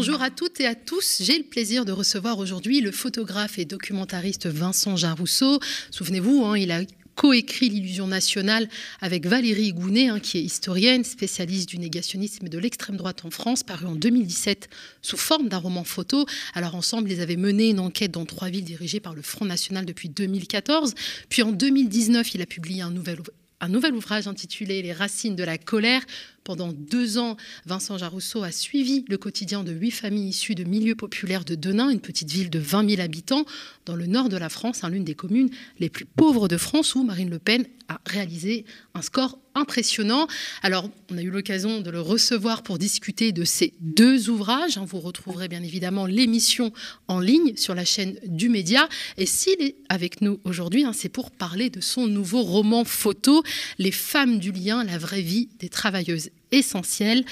Bonjour à toutes et à tous. J'ai le plaisir de recevoir aujourd'hui le photographe et documentariste Vincent Jarousseau. Souvenez-vous, hein, il a coécrit L'illusion nationale avec Valérie Gounet, hein, qui est historienne, spécialiste du négationnisme et de l'extrême droite en France, paru en 2017 sous forme d'un roman photo. Alors ensemble, ils avaient mené une enquête dans trois villes dirigées par le Front National depuis 2014. Puis en 2019, il a publié un nouvel, un nouvel ouvrage intitulé Les racines de la colère, pendant deux ans, Vincent Jarousseau a suivi le quotidien de huit familles issues de milieux populaires de Denain, une petite ville de 20 000 habitants, dans le nord de la France, hein, l'une des communes les plus pauvres de France, où Marine Le Pen a réalisé un score impressionnant. Alors, on a eu l'occasion de le recevoir pour discuter de ces deux ouvrages. Hein. Vous retrouverez bien évidemment l'émission en ligne sur la chaîne du Média. Et s'il est avec nous aujourd'hui, hein, c'est pour parler de son nouveau roman photo, Les femmes du lien, la vraie vie des travailleuses essentiel.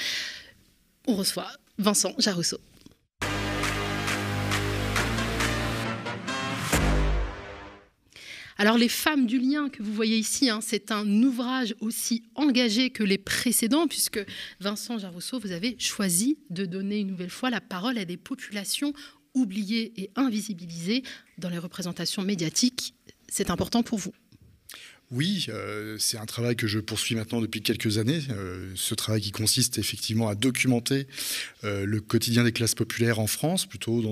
On reçoit Vincent Jarousseau. Alors les femmes du lien que vous voyez ici, hein, c'est un ouvrage aussi engagé que les précédents, puisque Vincent Jarousseau, vous avez choisi de donner une nouvelle fois la parole à des populations oubliées et invisibilisées dans les représentations médiatiques. C'est important pour vous. Oui, euh, c'est un travail que je poursuis maintenant depuis quelques années. Euh, ce travail qui consiste effectivement à documenter euh, le quotidien des classes populaires en France, plutôt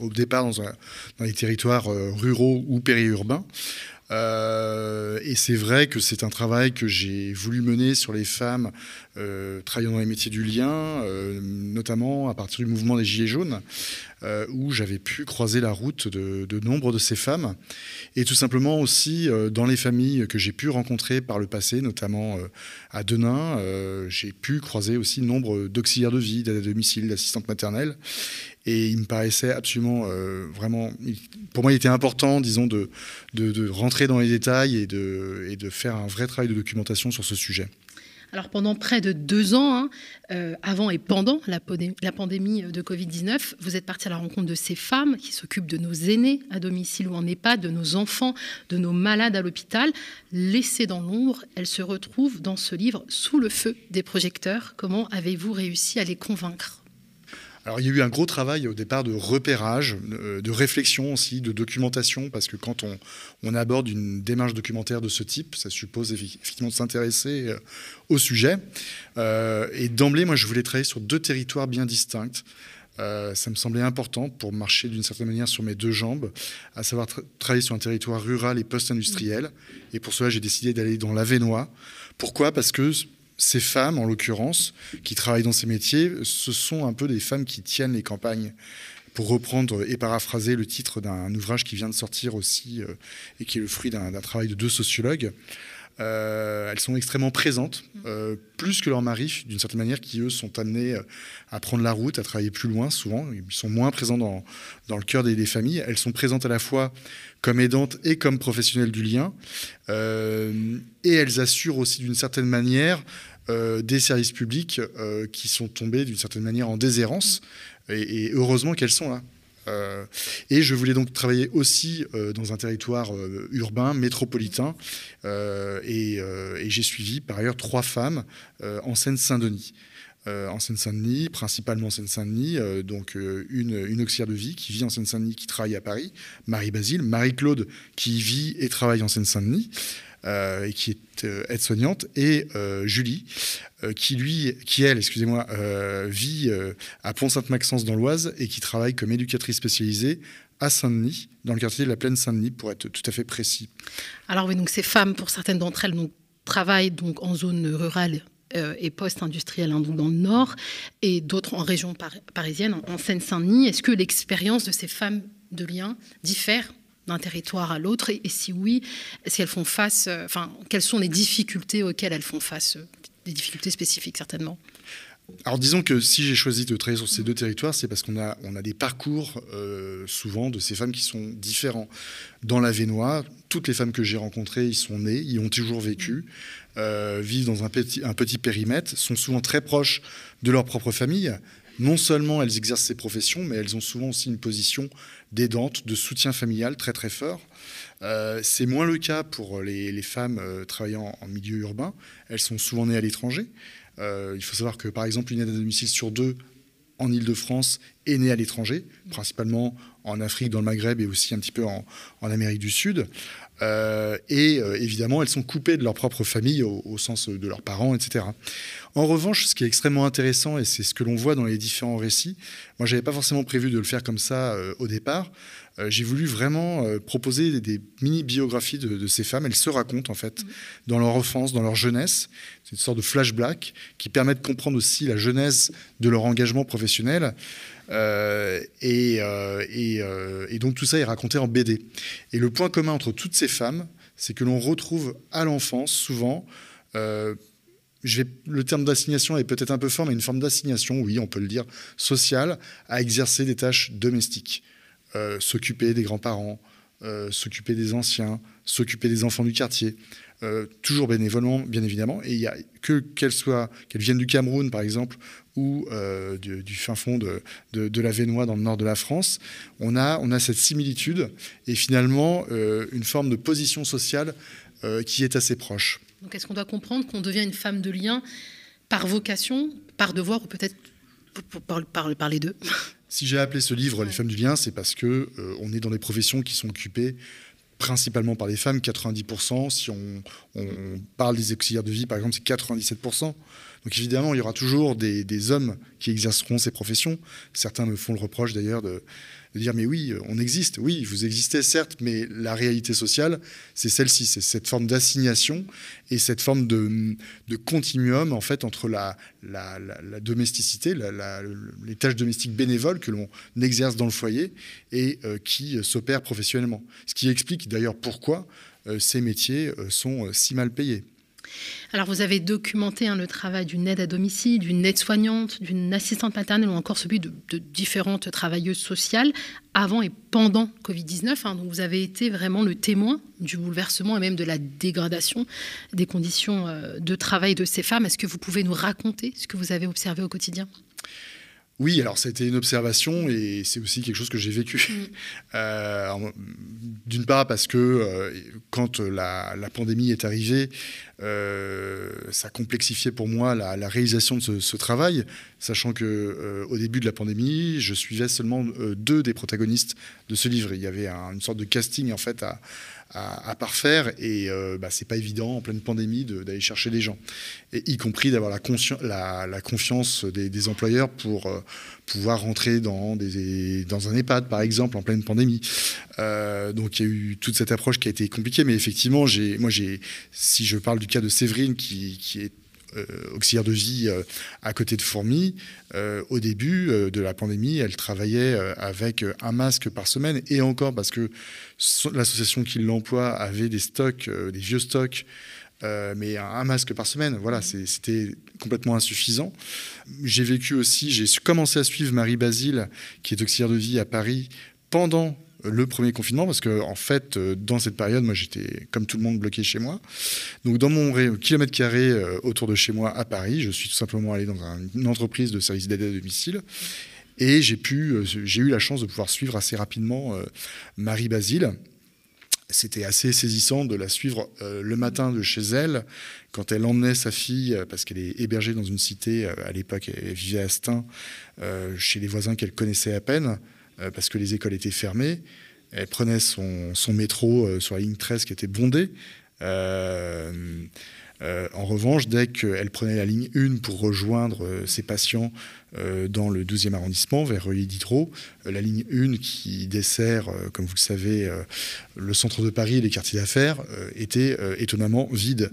au départ dans les territoires ruraux ou périurbains. Et c'est vrai que c'est un travail que j'ai voulu mener sur les femmes travaillant dans les métiers du lien, notamment à partir du mouvement des Gilets jaunes. Euh, où j'avais pu croiser la route de, nombre de ces femmes, et tout simplement aussi euh, dans les familles que j'ai pu rencontrer par le passé, notamment euh, à Denain, j'ai pu croiser aussi nombre d'auxiliaires de vie, d'aide à domicile, d'assistantes maternelles, et il me paraissait absolument, vraiment, pour moi, il était important, disons, de, rentrer dans les détails et de, et de faire un vrai travail de documentation sur ce sujet. Alors pendant près de deux ans, hein, euh, avant et pendant la, pandémie de Covid-19, vous êtes parti à la rencontre de ces femmes qui s'occupent de nos aînés à domicile ou en EHPAD, de nos enfants, de nos malades à l'hôpital. Laissées dans l'ombre, elles se retrouvent dans ce livre sous le feu des projecteurs. Comment avez-vous réussi à les convaincre? Alors il y a eu un gros travail au départ de repérage, euh, de réflexion aussi, de documentation, parce que quand on, aborde une démarche documentaire de ce type, ça suppose effectivement de s'intéresser euh, au sujet. Euh, et d'emblée, moi, je voulais travailler sur deux territoires bien distincts. ça me semblait important pour marcher d'une certaine manière sur mes deux jambes, à savoir travailler sur un territoire rural et post-industriel. Et pour cela, j'ai décidé d'aller dans l'Avenois. Pourquoi? Parce que ces femmes, en l'occurrence, qui travaillent dans ces métiers, ce sont un peu des femmes qui tiennent les campagnes. Pour reprendre et paraphraser le titre d'un ouvrage qui vient de sortir aussi euh, et qui est le fruit d'un travail de deux sociologues, euh, elles sont extrêmement présentes, euh, plus que leurs maris, d'une certaine manière, qui eux sont amenés à prendre la route, à travailler plus loin souvent. Ils sont moins présents dans, le cœur des, familles. Elles sont présentes à la fois comme aidantes et comme professionnelles du lien. et elles assurent aussi d'une certaine manière des services publics euh, qui sont tombés d'une certaine manière en déshérence. Et, heureusement qu'elles sont là. Euh, et je voulais donc travailler aussi dans un territoire urbain, métropolitain. et, j'ai suivi par ailleurs trois femmes en Seine-Saint-Denis. en Seine-Saint-Denis, principalement en Seine-Saint-Denis, donc une, une auxiliaire de vie qui vit en Seine-Saint-Denis, qui travaille à Paris, Marie-Basile, Marie-Claude qui vit et travaille en Seine-Saint-Denis, euh, et qui est euh, aide-soignante, et euh, Julie, qui lui, qui elle, excusez-moi, vit à Pont-Sainte-Maxence dans l'Oise et qui travaille comme éducatrice spécialisée à Saint-Denis, dans le quartier de la Plaine Saint-Denis, pour être tout à fait précis. Alors oui, donc ces femmes, pour certaines d'entre elles, travaillent donc en zone rurale et post-industrielle, hein, donc dans le nord, et d'autres en région parisienne, en Seine-Saint-Denis. Est-ce que l'expérience de ces femmes de lien diffère d'un territoire à l'autre et, si oui, si elles font face, euh, enfin, quelles sont les difficultés auxquelles elles font face euh, Des difficultés spécifiques certainement. Alors disons que si j'ai choisi de travailler sur ces deux territoires, c'est parce qu'on a, on a des parcours euh, souvent de ces femmes qui sont différents. Dans la Vénois, toutes les femmes que j'ai rencontrées, ils sont nés, ils ont toujours vécu, vivent dans un petit, un petit périmètre, sont souvent très proches de leur propre famille, non seulement elles exercent ces professions, mais elles ont souvent aussi une position d'aidante, de soutien familial très très fort. Euh, c'est moins le cas pour les, femmes euh, travaillant en milieu urbain. Elles sont souvent nées à l'étranger. Euh, il faut savoir que par exemple une aide à domicile sur deux en Ile-de-France et nées à l'étranger, principalement en Afrique, dans le Maghreb et aussi un petit peu en, Amérique du Sud. Euh, et euh, évidemment, elles sont coupées de leur propre famille au, sens de leurs parents, etc. En revanche, ce qui est extrêmement intéressant, et c'est ce que l'on voit dans les différents récits, moi, j'avais pas forcément prévu de le faire comme ça au départ. j'ai voulu vraiment proposer des, mini-biographies de, ces femmes. Elles se racontent, en fait, dans leur enfance, dans leur jeunesse. C'est une sorte de flashback qui permet de comprendre aussi la genèse de leur engagement professionnel. Euh, et, euh, euh, et, donc tout ça est raconté en BD. Et le point commun entre toutes ces femmes, c'est que l'on retrouve à l'enfance souvent le terme d'assignation est peut-être un peu fort, mais une forme d'assignation, oui, on peut le dire, sociale, à exercer des tâches domestiques. s'occuper des grands-parents, s'occuper des anciens, s'occuper des enfants du quartier, toujours bénévolement, bien évidemment. Et que qu'elles soient, qu'elles viennent du Cameroun, par exemple, ou euh, du, fin fond de, de, la Vénois dans le nord de la France, on a, on a cette similitude et finalement euh, une forme de position sociale qui est assez proche. Donc est-ce qu'on doit comprendre qu'on devient une femme de lien par vocation, par devoir ou peut-être par, par, par les deux? Si j'ai appelé ce livre Les femmes du lien, c'est parce que on est dans des professions qui sont occupées principalement par les femmes, 90%. Si on, parle des auxiliaires de vie, par exemple, c'est 97%. Donc évidemment, il y aura toujours des, hommes qui exerceront ces professions. Certains me font le reproche d'ailleurs de, dire mais oui, on existe, oui, vous existez certes, mais la réalité sociale, c'est celle-ci, c'est cette forme d'assignation et cette forme de, continuum en fait entre la, la, domesticité, les tâches domestiques bénévoles que l'on exerce dans le foyer et euh, qui s'opèrent professionnellement. Ce qui explique d'ailleurs pourquoi euh, ces métiers euh, sont si mal payés. Alors vous avez documenté hein, le travail d'une aide à domicile, d'une aide-soignante, d'une assistante maternelle ou encore celui de, différentes travailleuses sociales avant et pendant Covid-19. Hein. donc vous avez été vraiment le témoin du bouleversement et même de la dégradation des conditions euh, de travail de ces femmes. Est-ce que vous pouvez nous raconter ce que vous avez observé au quotidien? Oui, alors c'était une observation et c'est aussi quelque chose que j'ai vécu. Mm. Euh, d'une part parce que euh, quand la, pandémie est arrivée, ça complexifiait pour moi la, réalisation de ce, travail, sachant que au début de la pandémie, je suivais seulement deux des protagonistes de ce livre. Il y avait une sorte de casting en fait à, parfaire et euh, bah, c'est pas évident en pleine pandémie d'aller chercher des gens, y compris d'avoir la, confiance des, employeurs pour euh, pouvoir rentrer dans, un EHPAD par exemple en pleine pandémie. Euh, donc il y a eu toute cette approche qui a été compliquée, mais effectivement, moi si je parle du cas de Séverine qui, qui est euh, auxiliaire de vie euh, à côté de Fourmi, euh, au début de la pandémie, elle travaillait avec un masque par semaine et encore parce que l'association qui l'emploie avait des stocks, des vieux stocks. mais un, masque par semaine, voilà, c'était complètement insuffisant. J'ai vécu aussi, j'ai commencé à suivre Marie Basile, qui est auxiliaire de vie à Paris, pendant le premier confinement, parce que en fait, euh, dans cette période, moi, j'étais comme tout le monde bloqué chez moi. Donc, dans mon kilomètre carré euh, autour de chez moi à Paris, je suis tout simplement allé dans une entreprise de service d'aide à domicile. Et j'ai pu, euh, j'ai eu la chance de pouvoir suivre assez rapidement Marie Basile. C'était assez saisissant de la suivre le matin de chez elle, quand elle emmenait sa fille, parce qu'elle est hébergée dans une cité, à l'époque elle vivait à Stein, chez les voisins qu'elle connaissait à peine. Euh, parce que les écoles étaient fermées. Elle prenait son, métro euh, sur la ligne 13 qui était bondée. Euh, en revanche, dès qu'elle prenait la ligne 1 pour rejoindre ses patients dans le 12e arrondissement, vers Reuilly Diderot, la ligne 1 qui dessert, comme vous le savez, le centre de Paris et les quartiers d'affaires, était étonnamment vide,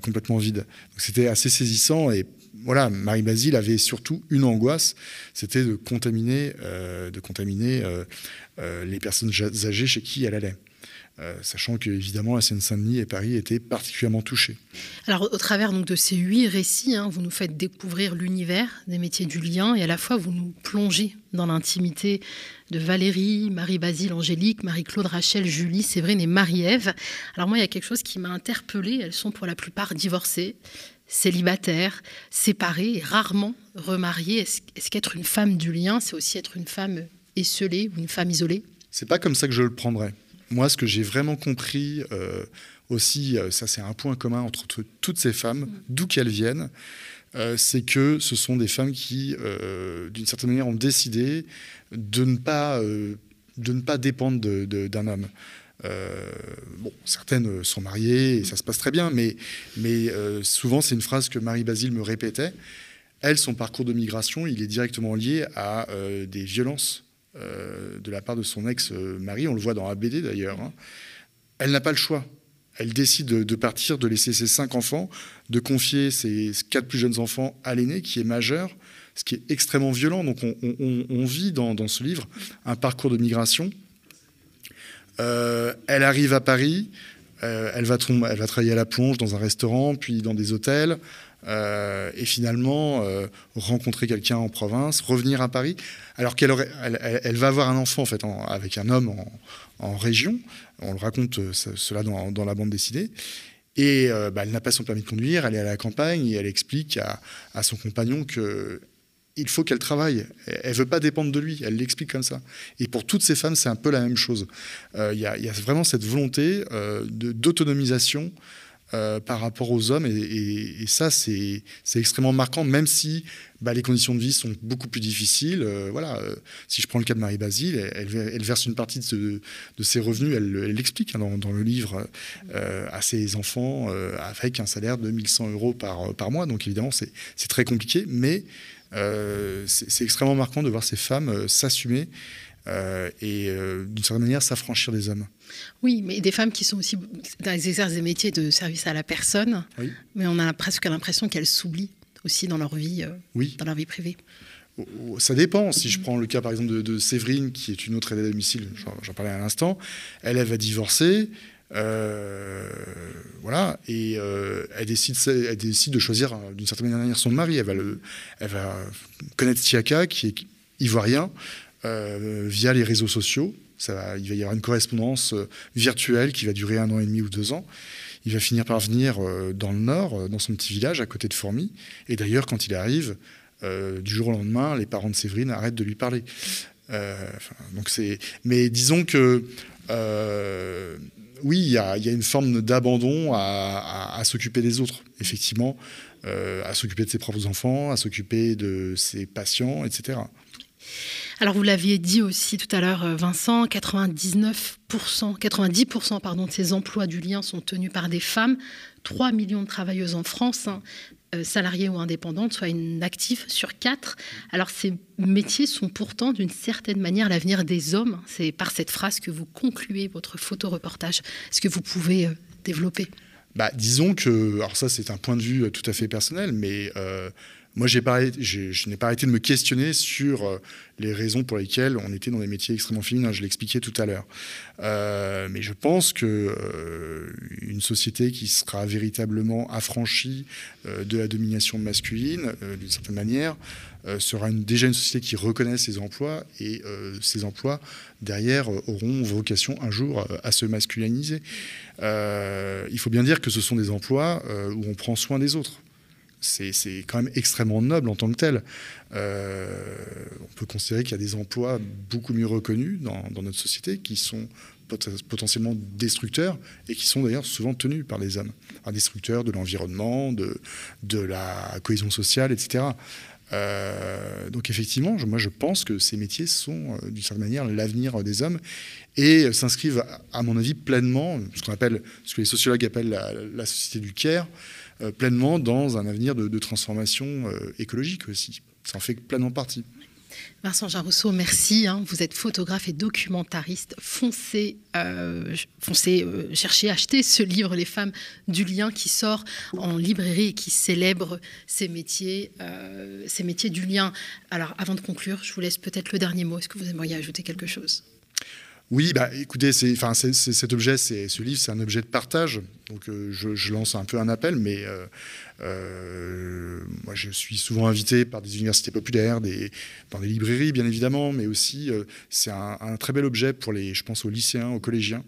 complètement vide. C'était assez saisissant et voilà, Marie-Basile avait surtout une angoisse, c'était de contaminer, euh, de contaminer euh, euh, les personnes âgées chez qui elle allait. sachant que évidemment la Seine-Saint-Denis et Paris étaient particulièrement touchés. Alors au travers donc de ces huit récits, hein, vous nous faites découvrir l'univers des métiers du lien et à la fois vous nous plongez dans l'intimité de Valérie, Marie-Basile, Angélique, Marie-Claude, Rachel, Julie, Séverine et Marie-Ève. Alors moi il y a quelque chose qui m'a interpellée, elles sont pour la plupart divorcées, célibataire, séparée et rarement remariée. Est-ce qu'être une femme du lien, c'est aussi être une femme esselée ou une femme isolée? C'est pas comme ça que je le prendrais. Moi, ce que j'ai vraiment compris euh, aussi, euh, ça c'est un point commun entre toutes ces femmes, mm. d'où qu'elles viennent, c'est que ce sont des femmes qui, d'une certaine manière, ont décidé de ne pas, de ne pas dépendre d'un homme. Bon, certaines sont mariées et ça se passe très bien, mais, mais souvent c'est une phrase que Marie-Basile me répétait. Elle, son parcours de migration, il est directement lié à des violences de la part de son ex-mari. On le voit dans ABD d'ailleurs. Hein. Elle n'a pas le choix. Elle décide de, partir, de laisser ses cinq enfants, de confier ses quatre plus jeunes enfants à l'aîné qui est majeur, ce qui est extrêmement violent. Donc on, vit dans, ce livre un parcours de migration. Euh, elle arrive à Paris, euh, elle, va travailler à la plonge dans un restaurant, puis dans des hôtels. Euh, et finalement rencontrer quelqu'un en province, revenir à Paris, alors qu'elle elle, va avoir un enfant en fait avec un homme en, région. On le raconte cela dans, la bande dessinée. Et bah, elle n'a pas son permis de conduire, elle est à la campagne et elle explique à, son compagnon que il faut qu'elle travaille. Elle veut pas dépendre de lui. Elle l'explique comme ça. Et pour toutes ces femmes, c'est un peu la même chose. Euh, il y, a vraiment cette volonté d'autonomisation euh, par rapport aux hommes. Et, ça, c'est extrêmement marquant, même si bah, les conditions de vie sont beaucoup plus difficiles. Euh, voilà, euh, si je prends le cas de Marie Basile, elle, verse une partie de, ses revenus, elle l'explique hein, dans, le livre, à ses enfants avec un salaire de 1100 euros par, par mois. Donc évidemment, c'est très compliqué, mais c'est extrêmement marquant de voir ces femmes s'assumer euh, et euh, d'une certaine manière s'affranchir des hommes. Oui, mais des femmes qui sont aussi exercent des métiers de service à la personne, mais on a presque l'impression qu'elles s'oublient aussi dans leur vie, euh, dans leur vie privée. Ça dépend. Si je prends le cas par exemple de, Séverine, qui est une autre aide à domicile, j'en parlais à l'instant, elle, elle va divorcer. Voilà, et elle, décide, elle décide de choisir d'une certaine manière son mari. Elle va, va connaître Tiaka, qui est ivoirien, euh, via les réseaux sociaux. Ça il va y avoir une correspondance euh, virtuelle qui va durer un an et demi ou deux ans. Il va finir par venir euh, dans le nord, dans son petit village à côté de Formy. Et d'ailleurs, quand il arrive, du jour au lendemain, les parents de Séverine arrêtent de lui parler. donc. Mais disons que oui, il y, a une forme d'abandon à, s'occuper des autres, effectivement, à s'occuper de ses propres enfants, à s'occuper de ses patients, etc. Alors vous l'aviez dit aussi tout à l'heure, euh, Vincent, 99%, 90% pardon, de ces emplois du lien sont tenus par des femmes. 3 millions de travailleuses en France, hein, euh, salariées ou indépendantes, soit une active sur 4. Alors ces métiers sont pourtant d'une certaine manière l'avenir des hommes. C'est par cette phrase que vous concluez votre photoreportage. Est-ce que vous pouvez euh, développer? Bah, Disons que, alors ça c'est un point de vue tout à fait personnel, mais moi, je n'ai pas arrêté de me questionner sur euh, les raisons pour lesquelles on était dans des métiers extrêmement féminins. Je l'expliquais tout à l'heure. Euh, mais je pense que euh, une société qui sera véritablement affranchie de la domination masculine, d'une certaine manière, sera déjà une société qui reconnaît ses emplois et ces emplois derrière auront vocation un jour à se masculiniser. il faut bien dire que ce sont des emplois où on prend soin des autres c'est quand même extrêmement noble en tant que tel. Euh, on peut considérer qu'il y a des emplois beaucoup mieux reconnus dans, notre société qui sont potentiellement destructeurs et qui sont d'ailleurs souvent tenus par les hommes, un destructeurs de l'environnement, de, la cohésion sociale, etc. Euh, donc effectivement, moi je pense que ces métiers sont euh, d'une certaine manière l'avenir des hommes et s'inscrivent à mon avis pleinement, ce qu'on appelle, ce que les sociologues appellent la, société du care, pleinement dans un avenir de, transformation euh, écologique aussi. Ça en fait pleinement partie. Vincent Jarousseau, merci. Hein. Vous êtes photographe et documentariste. Foncez, euh, foncez chercher, acheter ce livre, Les femmes du lien, qui sort en librairie et qui célèbre ces métiers, ces métiers du lien. Alors, avant de conclure, je vous laisse peut-être le dernier mot. Est-ce que vous aimeriez ajouter quelque chose? Oui, bah, écoutez, enfin, cet objet, ce livre, c'est un objet de partage. Donc, euh, je, lance un peu un appel, mais euh, euh, moi, je suis souvent invité par des universités populaires, des, des librairies, bien évidemment, mais aussi, c'est un, très bel objet pour les, je pense, aux lycéens, aux collégiens,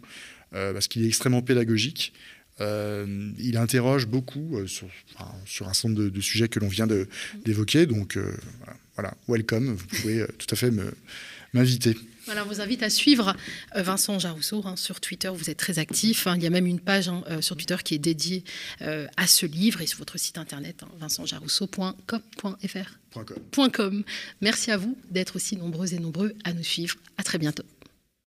parce qu'il est extrêmement pédagogique. il interroge beaucoup sur, sur, un certain nombre de, sujets que l'on vient d'évoquer. Donc, voilà, welcome. Vous pouvez tout à fait me m'inviter. Voilà, on vous invite à suivre euh, Vincent Jarousseau hein, sur Twitter. Vous êtes très actif. Hein. Il y a même une page hein, euh, sur Twitter qui est dédiée euh, à ce livre et sur votre site internet, vincentjarousseau.com.fr. Merci à vous d'être aussi nombreux et nombreux à nous suivre. À très bientôt.